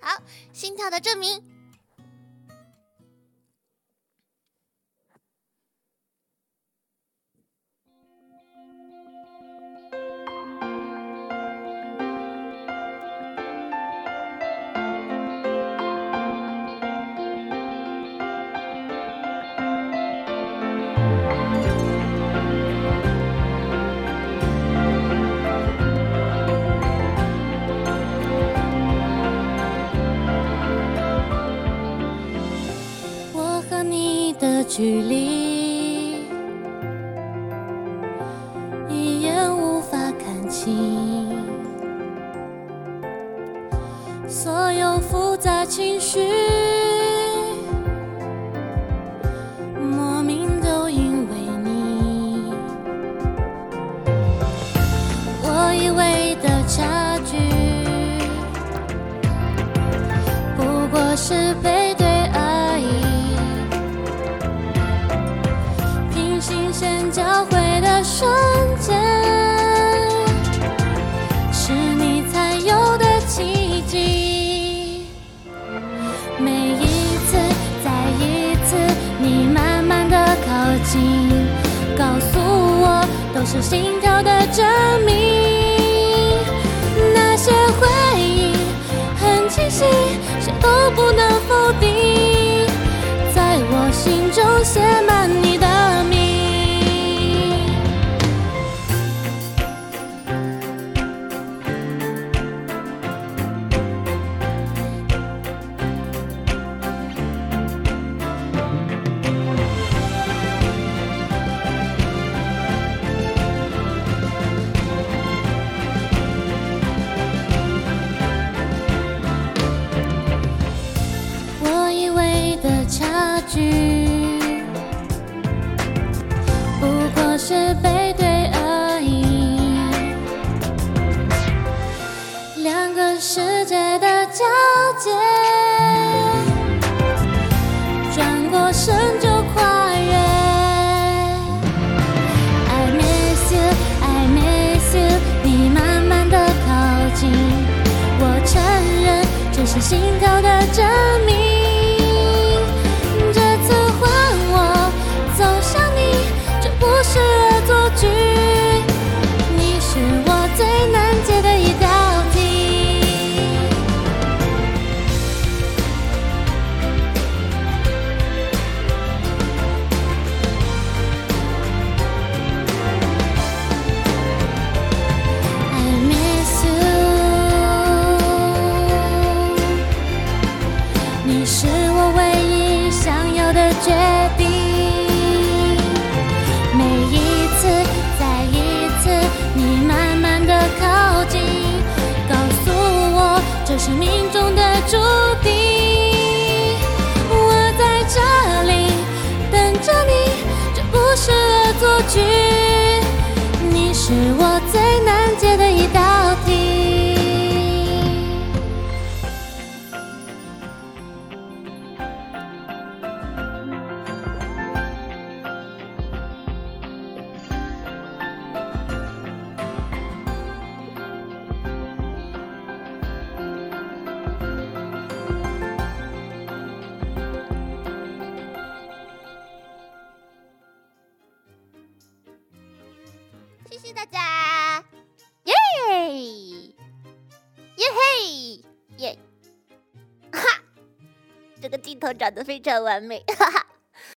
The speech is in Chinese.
好，心跳的证明。距离，一眼无法看清，所有复杂情绪，莫名都因为你，我以为的差距。不过是每一次，再一次，你慢慢的靠近，告诉我，都是心跳的证明。那些回忆很清晰，谁都不能否定，在我心中写满差距，不过是背对而已。两个世界的交界，转过身就跨越。I miss you, I miss you，你慢慢的靠近，我承认这是心跳的决定。每一次，再一次，你慢慢的靠近，告诉我这是命中的注定。我在这里等着你，这不是恶作剧。你是我最这个镜头长得非常完美，哈哈。